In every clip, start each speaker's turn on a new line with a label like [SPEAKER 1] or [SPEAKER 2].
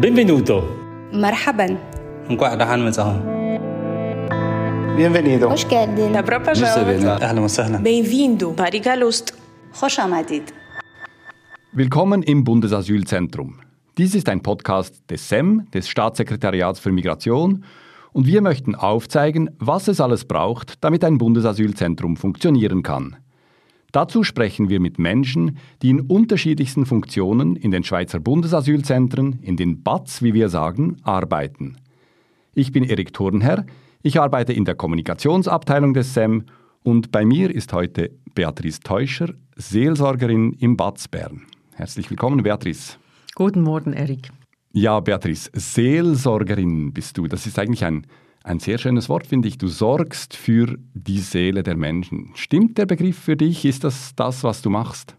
[SPEAKER 1] Benvenuto.
[SPEAKER 2] مرحبا.
[SPEAKER 3] نكون رحان متهم.
[SPEAKER 4] Bienvenido.
[SPEAKER 2] خوش قاعدين.
[SPEAKER 5] Добро пожаловать.
[SPEAKER 3] أهلا وسهلا.
[SPEAKER 5] Bem-vindo. Bariga Lust.
[SPEAKER 2] خوش آمدید.
[SPEAKER 6] Willkommen im Bundesasylzentrum. Dies ist ein Podcast des SEM, des Staatssekretariats für Migration, und wir möchten aufzeigen, was es alles braucht, damit ein Bundesasylzentrum funktionieren kann – Dazu sprechen wir mit Menschen, die in unterschiedlichsten Funktionen in den Schweizer Bundesasylzentren, in den BATS, wie wir sagen, arbeiten. Ich bin Erik Thurnherr, ich arbeite in der Kommunikationsabteilung des SEM und bei mir ist heute Beatrice Teuscher, Seelsorgerin im BATS Bern. Herzlich willkommen, Beatrice.
[SPEAKER 7] Guten Morgen, Erik.
[SPEAKER 6] Ja, Beatrice, Seelsorgerin bist du. Das ist eigentlich ein, ein sehr schönes Wort, finde ich. Du sorgst für die Seele der Menschen. Stimmt der Begriff für dich? Ist das das, was du machst?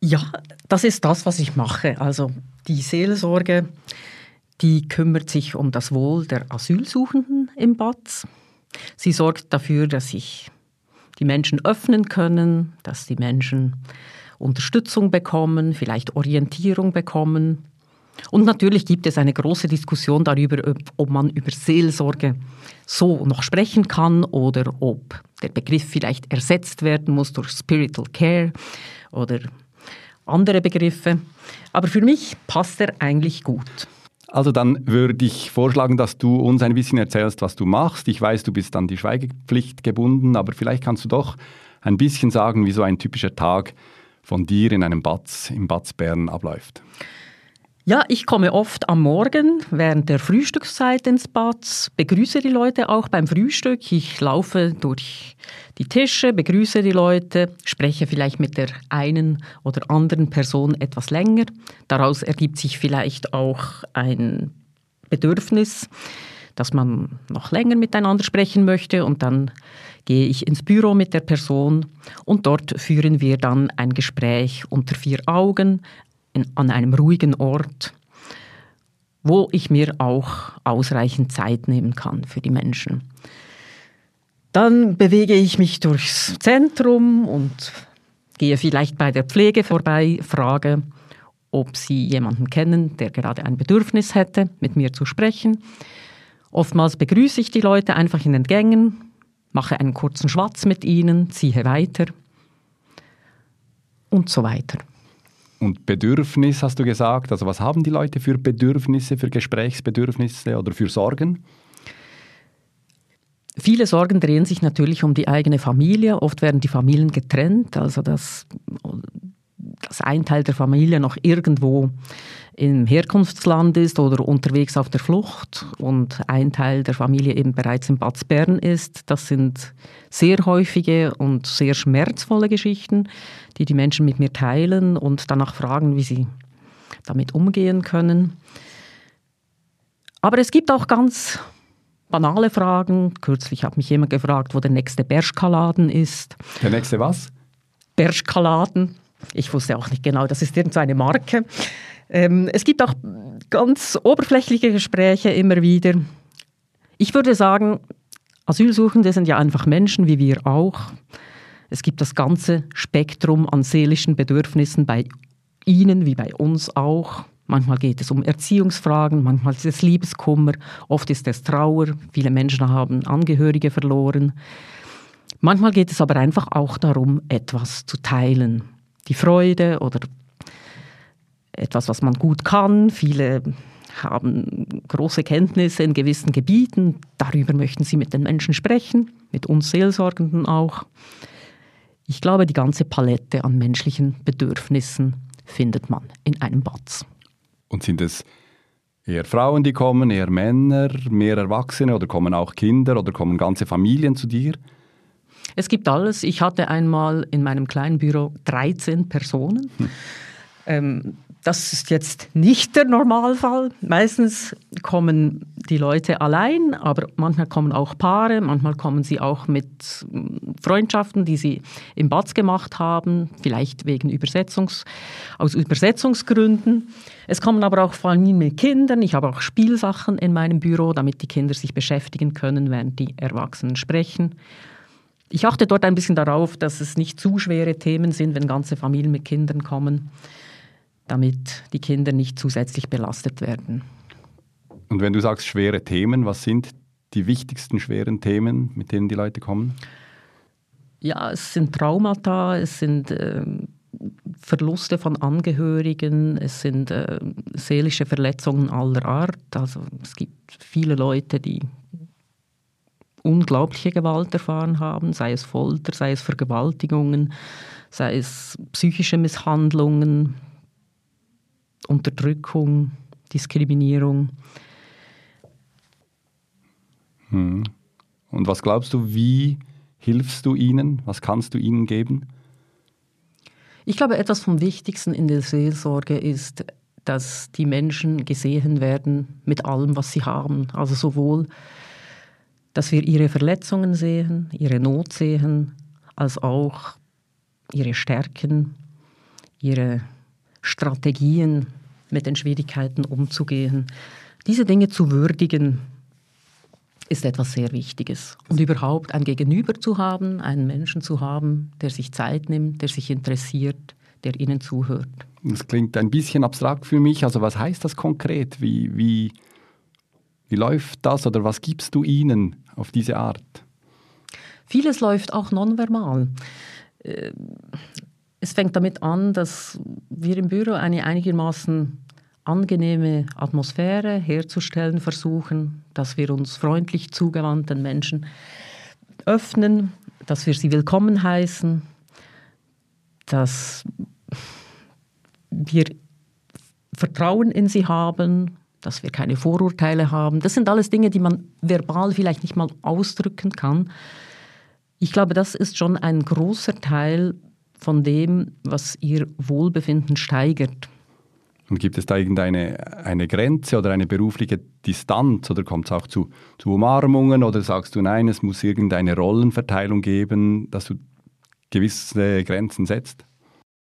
[SPEAKER 7] Ja, das ist das, was ich mache. Also die Seelsorge, die kümmert sich um das Wohl der Asylsuchenden im BATS. Sie sorgt dafür, dass sich die Menschen öffnen können, dass die Menschen Unterstützung bekommen, vielleicht Orientierung bekommen. Und natürlich gibt es eine große Diskussion darüber, ob- man über Seelsorge so noch sprechen kann oder ob der Begriff vielleicht ersetzt werden muss durch Spiritual Care oder andere Begriffe. Aber für mich passt er eigentlich gut.
[SPEAKER 6] Also dann würde ich vorschlagen, dass du uns ein bisschen erzählst, was du machst. Ich weiß, du bist an die Schweigepflicht gebunden, aber vielleicht kannst du doch ein bisschen sagen, wie so ein typischer Tag von dir in einem Batz, im Batz Bern abläuft.
[SPEAKER 7] Ja, ich komme oft am Morgen während der Frühstückszeit ins Bad, begrüße die Leute auch beim Frühstück. Ich laufe durch die Tische, begrüße die Leute, spreche vielleicht mit der einen oder anderen Person etwas länger. Daraus ergibt sich vielleicht auch ein Bedürfnis, dass man noch länger miteinander sprechen möchte und dann gehe ich ins Büro mit der Person und dort führen wir dann ein Gespräch unter vier Augen in, an einem ruhigen Ort, wo ich mir auch ausreichend Zeit nehmen kann für die Menschen. Dann bewege ich mich durchs Zentrum und gehe vielleicht bei der Pflege vorbei, frage, ob sie jemanden kennen, der gerade ein Bedürfnis hätte, mit mir zu sprechen. Oftmals begrüße ich die Leute einfach in den Gängen, mache einen kurzen Schwatz mit ihnen, ziehe weiter und so weiter.
[SPEAKER 6] Und Bedürfnis hast du gesagt. Also was haben die Leute für Bedürfnisse, für Gesprächsbedürfnisse oder für Sorgen?
[SPEAKER 7] Viele Sorgen drehen sich natürlich um die eigene Familie. Oft werden die Familien getrennt, also dass, dass ein Teil der Familie noch irgendwo im Herkunftsland ist oder unterwegs auf der Flucht und ein Teil der Familie eben bereits in Bad Bern ist. Das sind sehr häufige und sehr schmerzvolle Geschichten, die die Menschen mit mir teilen und danach fragen, wie sie damit umgehen können. Aber es gibt auch ganz banale Fragen. Kürzlich hat mich jemand gefragt, wo der nächste Berschkaladen ist.
[SPEAKER 6] Der nächste was?
[SPEAKER 7] Berschkaladen. Ich wusste auch nicht genau, das ist irgendeine Marke. Ähm, es gibt auch ganz oberflächliche Gespräche immer wieder. Ich würde sagen, Asylsuchende sind ja einfach Menschen wie wir auch. Es gibt das ganze Spektrum an seelischen Bedürfnissen bei ihnen wie bei uns auch. Manchmal geht es um Erziehungsfragen, manchmal ist es Liebeskummer, oft ist es Trauer. Viele Menschen haben Angehörige verloren. Manchmal geht es aber einfach auch darum, etwas zu teilen. Die Freude oder etwas, was man gut kann. Viele haben große Kenntnisse in gewissen Gebieten. Darüber möchten sie mit den Menschen sprechen, mit uns Seelsorgenden auch. Ich glaube, die ganze Palette an menschlichen Bedürfnissen findet man in einem Batz.
[SPEAKER 6] Und sind es eher Frauen, die kommen, eher Männer, mehr Erwachsene oder kommen auch Kinder oder kommen ganze Familien zu dir?
[SPEAKER 7] Es gibt alles. Ich hatte einmal in meinem kleinen Büro 13 Personen. Ähm, das ist jetzt nicht der Normalfall. Meistens kommen die Leute allein, aber manchmal kommen auch Paare, manchmal kommen sie auch mit mm, Freundschaften, die sie im Batz gemacht haben, vielleicht wegen Übersetzungs, aus Übersetzungsgründen. Es kommen aber auch Familien mit Kindern. Ich habe auch Spielsachen in meinem Büro, damit die Kinder sich beschäftigen können, während die Erwachsenen sprechen. Ich achte dort ein bisschen darauf, dass es nicht zu schwere Themen sind, wenn ganze Familien mit Kindern kommen. Damit die Kinder nicht zusätzlich belastet werden.
[SPEAKER 6] Und wenn du sagst schwere Themen, was sind die wichtigsten schweren Themen, mit denen die Leute kommen?
[SPEAKER 7] Ja, es sind Traumata, es sind äh, Verluste von Angehörigen, es sind äh, seelische Verletzungen aller Art. Also es gibt viele Leute, die unglaubliche Gewalt erfahren haben, sei es Folter, sei es Vergewaltigungen, sei es psychische Misshandlungen, Unterdrückung, Diskriminierung.
[SPEAKER 6] Hm. Und was glaubst du, wie hilfst du ihnen? Was kannst du ihnen geben?
[SPEAKER 7] Ich glaube, etwas vom Wichtigsten in der Seelsorge ist, dass die Menschen gesehen werden mit allem, was sie haben. Also sowohl, dass wir ihre Verletzungen sehen, ihre Not sehen, als auch ihre Stärken, ihre Strategien, mit den Schwierigkeiten umzugehen. Diese Dinge zu würdigen, ist etwas sehr Wichtiges. Und überhaupt ein Gegenüber zu haben, einen Menschen zu haben, der sich Zeit nimmt, der sich interessiert, der ihnen zuhört.
[SPEAKER 6] Das klingt ein bisschen abstrakt für mich. Also was heißt das konkret? Wie, wie, wie läuft das oder was gibst du ihnen auf diese Art?
[SPEAKER 7] Vieles läuft auch nonverbal. Es fängt damit an, dass wir im Büro eine einigermaßen angenehme Atmosphäre herzustellen versuchen, dass wir uns freundlich zugewandten Menschen öffnen, dass wir sie willkommen heißen, dass wir Vertrauen in sie haben, dass wir keine Vorurteile haben. Das sind alles Dinge, die man verbal vielleicht nicht mal ausdrücken kann. Ich glaube, das ist schon ein großer Teil von dem, was ihr Wohlbefinden steigert.
[SPEAKER 6] Und gibt es da irgendeine eine Grenze oder eine berufliche Distanz oder kommt es auch zu, zu Umarmungen oder sagst du, nein, es muss irgendeine Rollenverteilung geben, dass du gewisse Grenzen setzt?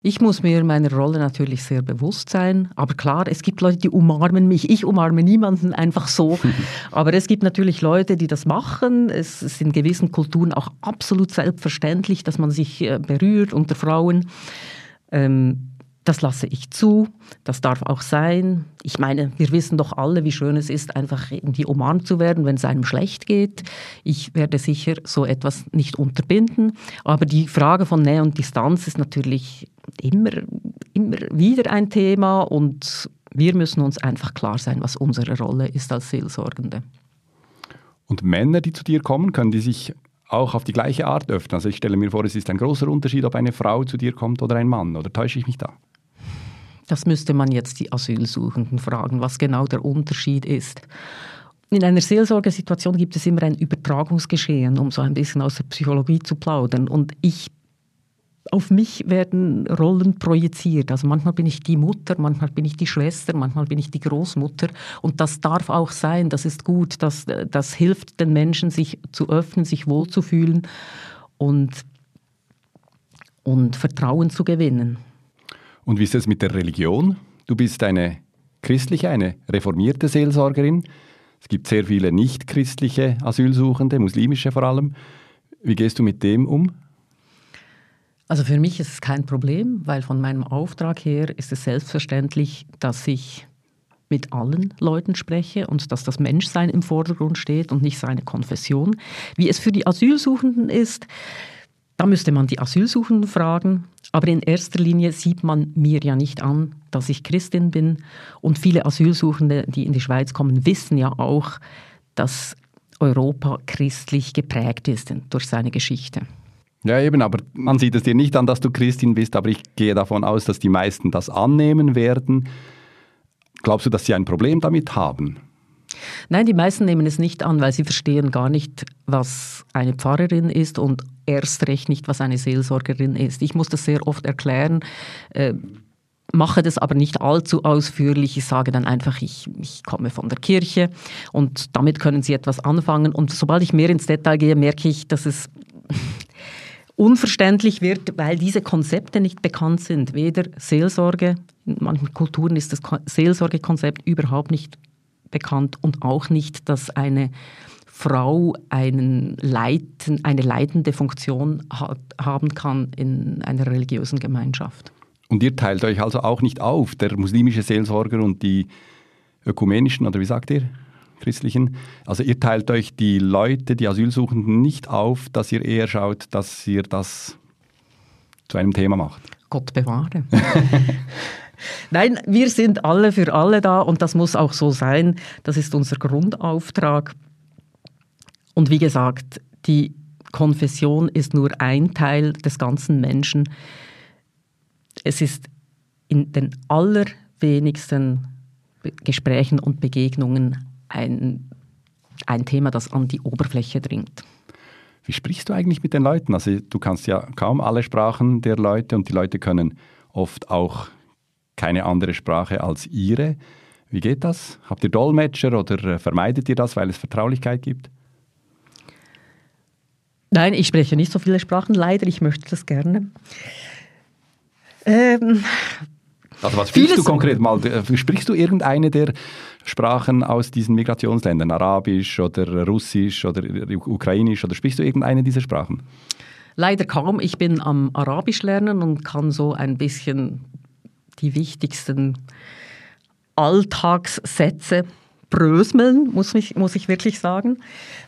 [SPEAKER 7] Ich muss mir meiner Rolle natürlich sehr bewusst sein. Aber klar, es gibt Leute, die umarmen mich. Ich umarme niemanden einfach so. Aber es gibt natürlich Leute, die das machen. Es ist in gewissen Kulturen auch absolut selbstverständlich, dass man sich äh, berührt unter Frauen. Ähm, das lasse ich zu, das darf auch sein. Ich meine, wir wissen doch alle, wie schön es ist, einfach irgendwie umarmt zu werden, wenn es einem schlecht geht. Ich werde sicher so etwas nicht unterbinden. Aber die Frage von Nähe und Distanz ist natürlich immer, immer wieder ein Thema und wir müssen uns einfach klar sein, was unsere Rolle ist als Seelsorgende.
[SPEAKER 6] Und Männer, die zu dir kommen, können die sich auch auf die gleiche Art öffnen? Also ich stelle mir vor, es ist ein großer Unterschied, ob eine Frau zu dir kommt oder ein Mann. Oder täusche ich mich da?
[SPEAKER 7] Das müsste man jetzt die Asylsuchenden fragen, was genau der Unterschied ist. In einer Seelsorgesituation gibt es immer ein Übertragungsgeschehen, um so ein bisschen aus der Psychologie zu plaudern. Und ich auf mich werden Rollen projiziert. Also manchmal bin ich die Mutter, manchmal bin ich die Schwester, manchmal bin ich die Großmutter. Und das darf auch sein, das ist gut, das, das hilft den Menschen, sich zu öffnen, sich wohlzufühlen und, und Vertrauen zu gewinnen.
[SPEAKER 6] Und wie ist es mit der Religion? Du bist eine christliche, eine reformierte Seelsorgerin. Es gibt sehr viele nicht-christliche Asylsuchende, muslimische vor allem. Wie gehst du mit dem um?
[SPEAKER 7] Also für mich ist es kein Problem, weil von meinem Auftrag her ist es selbstverständlich, dass ich mit allen Leuten spreche und dass das Menschsein im Vordergrund steht und nicht seine Konfession. Wie es für die Asylsuchenden ist, da müsste man die Asylsuchenden fragen. Aber in erster Linie sieht man mir ja nicht an, dass ich Christin bin. Und viele Asylsuchende, die in die Schweiz kommen, wissen ja auch, dass Europa christlich geprägt ist durch seine Geschichte.
[SPEAKER 6] Ja, eben, aber man sieht es dir nicht an, dass du Christin bist, aber ich gehe davon aus, dass die meisten das annehmen werden. Glaubst du, dass sie ein Problem damit haben?
[SPEAKER 7] Nein, die meisten nehmen es nicht an, weil sie verstehen gar nicht, was eine Pfarrerin ist und erst recht nicht, was eine Seelsorgerin ist. Ich muss das sehr oft erklären. Äh, mache das aber nicht allzu ausführlich. Ich sage dann einfach, ich, ich komme von der Kirche und damit können Sie etwas anfangen. Und sobald ich mehr ins Detail gehe, merke ich, dass es unverständlich wird, weil diese Konzepte nicht bekannt sind. Weder Seelsorge, in manchen Kulturen ist das Seelsorgekonzept überhaupt nicht bekannt und auch nicht, dass eine Frau einen Leiten, eine leitende Funktion hat, haben kann in einer religiösen Gemeinschaft.
[SPEAKER 6] Und ihr teilt euch also auch nicht auf, der muslimische Seelsorger und die ökumenischen, oder wie sagt ihr, christlichen? Also ihr teilt euch die Leute, die Asylsuchenden nicht auf, dass ihr eher schaut, dass ihr das zu einem Thema macht.
[SPEAKER 7] Gott bewahre. Nein, wir sind alle für alle da und das muss auch so sein. Das ist unser Grundauftrag. Und wie gesagt, die Konfession ist nur ein Teil des ganzen Menschen. Es ist in den allerwenigsten Gesprächen und Begegnungen ein, ein Thema, das an die Oberfläche dringt.
[SPEAKER 6] Wie sprichst du eigentlich mit den Leuten? Also du kannst ja kaum alle Sprachen der Leute und die Leute können oft auch keine andere Sprache als ihre. Wie geht das? Habt ihr Dolmetscher oder äh, vermeidet ihr das, weil es Vertraulichkeit gibt?
[SPEAKER 7] Nein, ich spreche nicht so viele Sprachen, leider. Ich möchte das gerne.
[SPEAKER 6] Ähm, also was sprichst du konkret mal? Äh, sprichst du irgendeine der Sprachen aus diesen Migrationsländern? Arabisch oder Russisch oder Ukrainisch? Oder sprichst du irgendeine dieser Sprachen?
[SPEAKER 7] Leider kaum. Ich bin am Arabisch lernen und kann so ein bisschen die wichtigsten Alltagssätze brösmeln, muss ich, muss ich wirklich sagen.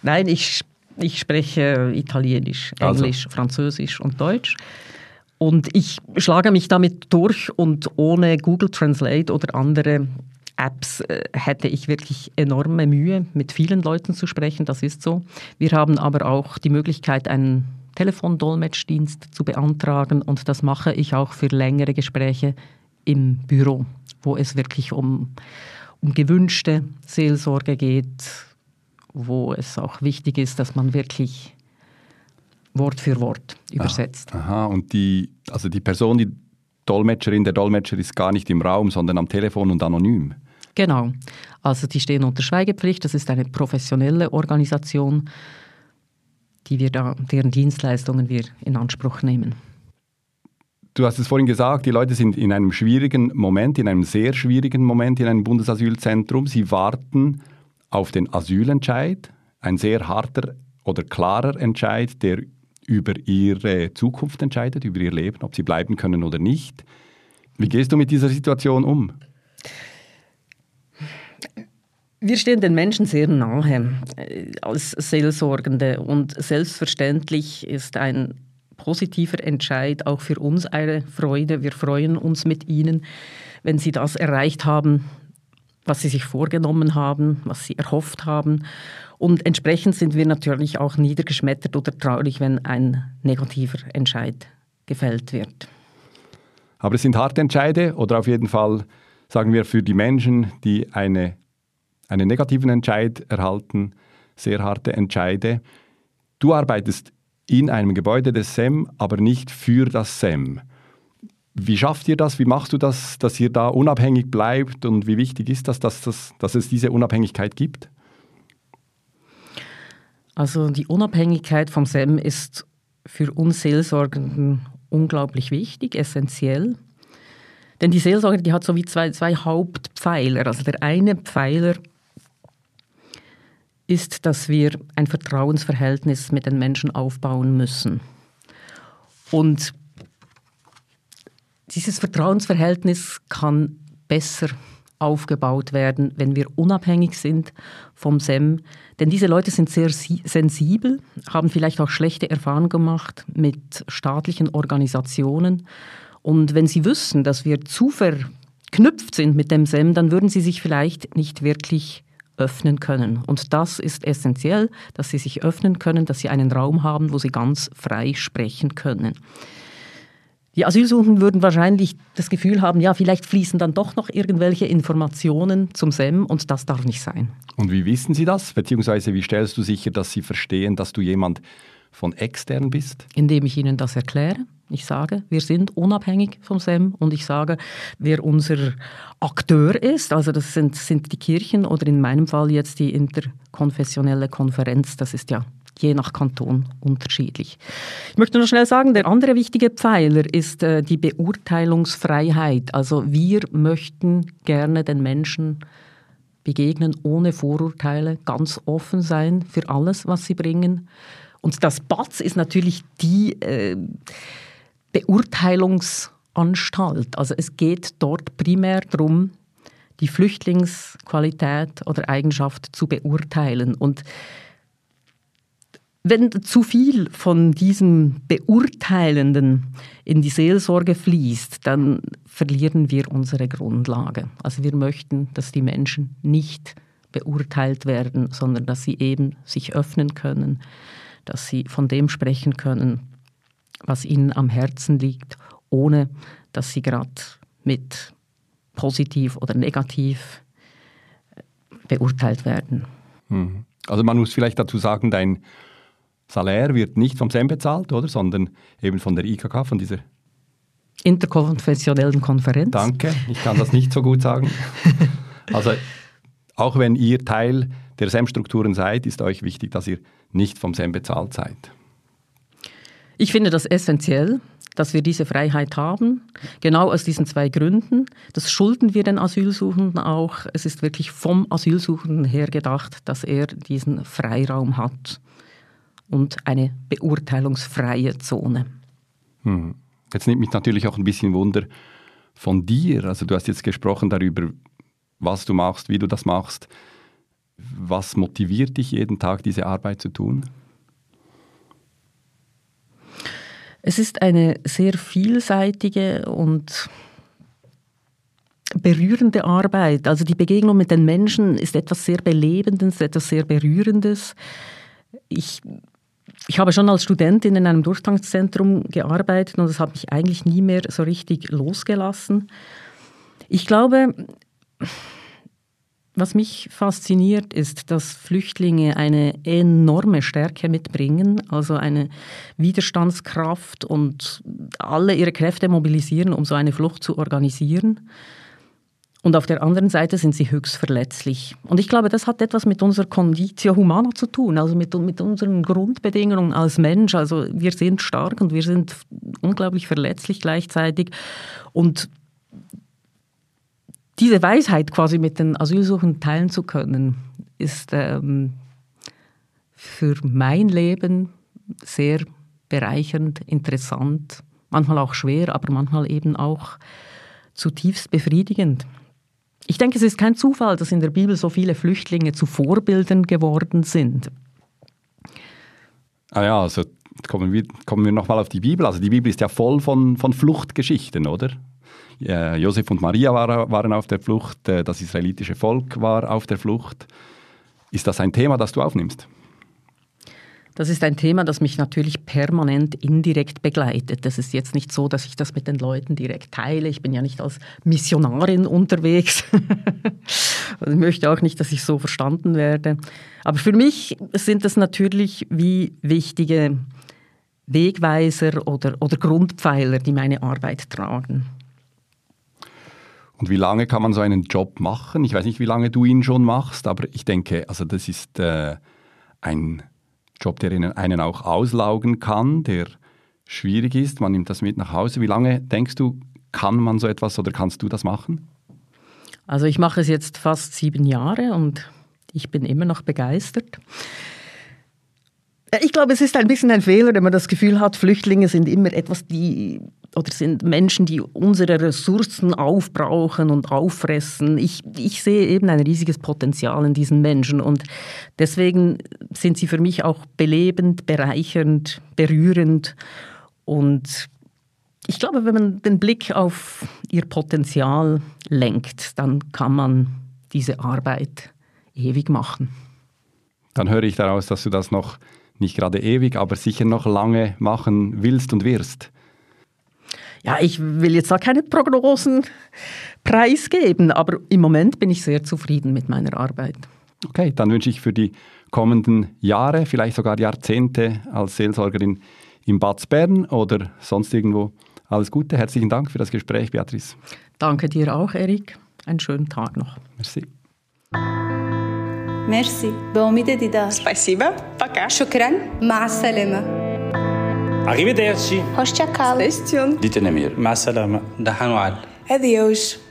[SPEAKER 7] Nein, ich, ich spreche Italienisch, also. Englisch, also. Französisch und Deutsch. Und ich schlage mich damit durch und ohne Google Translate oder andere Apps äh, hätte ich wirklich enorme Mühe, mit vielen Leuten zu sprechen, das ist so. Wir haben aber auch die Möglichkeit, einen Telefondolmetschdienst zu beantragen und das mache ich auch für längere Gespräche im Büro, wo es wirklich um, um gewünschte Seelsorge geht, wo es auch wichtig ist, dass man wirklich Wort für Wort übersetzt.
[SPEAKER 6] Aha, und die, also die Person, die Dolmetscherin, der Dolmetscher ist gar nicht im Raum, sondern am Telefon und anonym.
[SPEAKER 7] Genau. Also die stehen unter Schweigepflicht. Das ist eine professionelle Organisation, die wir da, deren Dienstleistungen wir in Anspruch nehmen.
[SPEAKER 6] Du hast es vorhin gesagt, die Leute sind in einem schwierigen Moment, in einem sehr schwierigen Moment in einem Bundesasylzentrum. Sie warten auf den Asylentscheid, ein sehr harter oder klarer Entscheid, der über ihre Zukunft entscheidet, über ihr Leben, ob sie bleiben können oder nicht. Wie gehst du mit dieser Situation um?
[SPEAKER 7] Wir stehen den Menschen sehr nahe äh, als Seelsorgende und selbstverständlich ist ein positiver Entscheid auch für uns eine Freude. Wir freuen uns mit Ihnen, wenn Sie das erreicht haben, was Sie sich vorgenommen haben, was Sie erhofft haben. Und entsprechend sind wir natürlich auch niedergeschmettert oder traurig, wenn ein negativer Entscheid gefällt wird.
[SPEAKER 6] Aber es sind harte Entscheide oder auf jeden Fall, sagen wir, für die Menschen, die eine, einen negativen Entscheid erhalten, sehr harte Entscheide. Du arbeitest in einem Gebäude des SEM, aber nicht für das SEM. Wie schafft ihr das? Wie machst du das, dass ihr da unabhängig bleibt? Und wie wichtig ist das, dass, das, dass es diese Unabhängigkeit gibt?
[SPEAKER 7] Also die Unabhängigkeit vom SEM ist für uns Seelsorgenden unglaublich wichtig, essentiell. Denn die Seelsorge, die hat so wie zwei, zwei Hauptpfeiler. Also der eine Pfeiler ist, dass wir ein Vertrauensverhältnis mit den Menschen aufbauen müssen. Und dieses Vertrauensverhältnis kann besser aufgebaut werden, wenn wir unabhängig sind vom SEM. Denn diese Leute sind sehr sensibel, haben vielleicht auch schlechte Erfahrungen gemacht mit staatlichen Organisationen. Und wenn sie wüssten, dass wir zu verknüpft sind mit dem SEM, dann würden sie sich vielleicht nicht wirklich öffnen können. Und das ist essentiell, dass sie sich öffnen können, dass sie einen Raum haben, wo sie ganz frei sprechen können. Die Asylsuchenden würden wahrscheinlich das Gefühl haben, ja, vielleicht fließen dann doch noch irgendwelche Informationen zum SEM und das darf nicht sein.
[SPEAKER 6] Und wie wissen Sie das? Beziehungsweise wie stellst du sicher, dass Sie verstehen, dass du jemand von extern bist?
[SPEAKER 7] Indem ich Ihnen das erkläre. Ich sage, wir sind unabhängig vom SEM und ich sage, wer unser Akteur ist, also das sind, sind die Kirchen oder in meinem Fall jetzt die interkonfessionelle Konferenz, das ist ja je nach Kanton unterschiedlich. Ich möchte noch schnell sagen, der andere wichtige Pfeiler ist äh, die Beurteilungsfreiheit. Also wir möchten gerne den Menschen begegnen ohne Vorurteile, ganz offen sein für alles, was sie bringen. Und das BATS ist natürlich die äh, Beurteilungs- Anstalt. Also es geht dort primär darum, die Flüchtlingsqualität oder Eigenschaft zu beurteilen. Und wenn zu viel von diesem Beurteilenden in die Seelsorge fließt, dann verlieren wir unsere Grundlage. Also wir möchten, dass die Menschen nicht beurteilt werden, sondern dass sie eben sich öffnen können, dass sie von dem sprechen können, was ihnen am Herzen liegt, ohne dass sie gerade mit positiv oder negativ äh, beurteilt werden.
[SPEAKER 6] Hm. Also man muss vielleicht dazu sagen, dein Salär wird nicht vom SEM bezahlt, oder? Sondern eben von der IKK, von dieser
[SPEAKER 7] interkonfessionellen Konferenz.
[SPEAKER 6] Danke, ich kann das nicht so gut sagen. Also auch wenn ihr Teil der SEM-Strukturen seid, ist euch wichtig, dass ihr nicht vom SEM bezahlt seid.
[SPEAKER 7] Ich finde das essentiell, dass wir diese Freiheit haben, genau aus diesen zwei Gründen. Das schulden wir den Asylsuchenden auch. Es ist wirklich vom Asylsuchenden her gedacht, dass er diesen Freiraum hat und eine beurteilungsfreie Zone.
[SPEAKER 6] Hm. Jetzt nimmt mich natürlich auch ein bisschen Wunder von dir. Also du hast jetzt gesprochen darüber, was du machst, wie du das machst. Was motiviert dich jeden Tag, diese Arbeit zu tun?
[SPEAKER 7] Es ist eine sehr vielseitige und berührende Arbeit. Also die Begegnung mit den Menschen ist etwas sehr Belebendes, etwas sehr Berührendes. Ich, ich habe schon als Studentin in einem Durchgangszentrum gearbeitet und das hat mich eigentlich nie mehr so richtig losgelassen. Ich glaube, was mich fasziniert, ist, dass Flüchtlinge eine enorme Stärke mitbringen, also eine Widerstandskraft und alle ihre Kräfte mobilisieren, um so eine Flucht zu organisieren. Und auf der anderen Seite sind sie höchst verletzlich. Und ich glaube, das hat etwas mit unserer Conditio Humana zu tun, also mit, mit unseren Grundbedingungen als Mensch. Also wir sind stark und wir sind unglaublich verletzlich gleichzeitig. Und diese Weisheit quasi mit den Asylsuchenden teilen zu können, ist ähm, für mein Leben sehr bereichernd, interessant, manchmal auch schwer, aber manchmal eben auch zutiefst befriedigend. Ich denke, es ist kein Zufall, dass in der Bibel so viele Flüchtlinge zu Vorbildern geworden sind.
[SPEAKER 6] Ah ja, also kommen wir, kommen wir nochmal auf die Bibel. Also die Bibel ist ja voll von, von Fluchtgeschichten, oder? Äh, Josef und Maria war, waren auf der Flucht, äh, das israelitische Volk war auf der Flucht. Ist das ein Thema, das du aufnimmst?
[SPEAKER 7] Das ist ein Thema, das mich natürlich permanent indirekt begleitet. Das ist jetzt nicht so, dass ich das mit den Leuten direkt teile. Ich bin ja nicht als Missionarin unterwegs. ich möchte auch nicht, dass ich so verstanden werde. Aber für mich sind das natürlich wie wichtige Wegweiser oder, oder Grundpfeiler, die meine Arbeit tragen.
[SPEAKER 6] Und wie lange kann man so einen Job machen? Ich weiß nicht, wie lange du ihn schon machst, aber ich denke, also das ist äh, ein Job, der einen auch auslaugen kann, der schwierig ist. Man nimmt das mit nach Hause. Wie lange denkst du, kann man so etwas oder kannst du das machen?
[SPEAKER 7] Also ich mache es jetzt fast sieben Jahre und ich bin immer noch begeistert. Ich glaube, es ist ein bisschen ein Fehler, wenn man das Gefühl hat, Flüchtlinge sind immer etwas, die oder sind Menschen, die unsere Ressourcen aufbrauchen und auffressen. Ich, ich sehe eben ein riesiges Potenzial in diesen Menschen und deswegen sind sie für mich auch belebend, bereichernd, berührend und ich glaube, wenn man den Blick auf ihr Potenzial lenkt, dann kann man diese Arbeit ewig machen.
[SPEAKER 6] Dann höre ich daraus, dass du das noch nicht gerade ewig, aber sicher noch lange machen willst und wirst.
[SPEAKER 7] Ja, ich will jetzt da keine Prognosen preisgeben, aber im Moment bin ich sehr zufrieden mit meiner Arbeit.
[SPEAKER 6] Okay, dann wünsche ich für die kommenden Jahre, vielleicht sogar Jahrzehnte als Seelsorgerin in Bad Bern oder sonst irgendwo alles Gute. Herzlichen Dank für das Gespräch, Beatrice.
[SPEAKER 7] Danke dir auch, Erik. Einen schönen Tag noch.
[SPEAKER 6] Merci.
[SPEAKER 2] ميرسي بأميد ديدار
[SPEAKER 5] Спасибо. Пока.
[SPEAKER 2] شكرا مع السلامة
[SPEAKER 1] Arrivederci.
[SPEAKER 2] Hoşça kal
[SPEAKER 5] Station.
[SPEAKER 3] Dite Nemir.
[SPEAKER 1] مع السلامة.
[SPEAKER 3] Dahanual.
[SPEAKER 5] Adeus.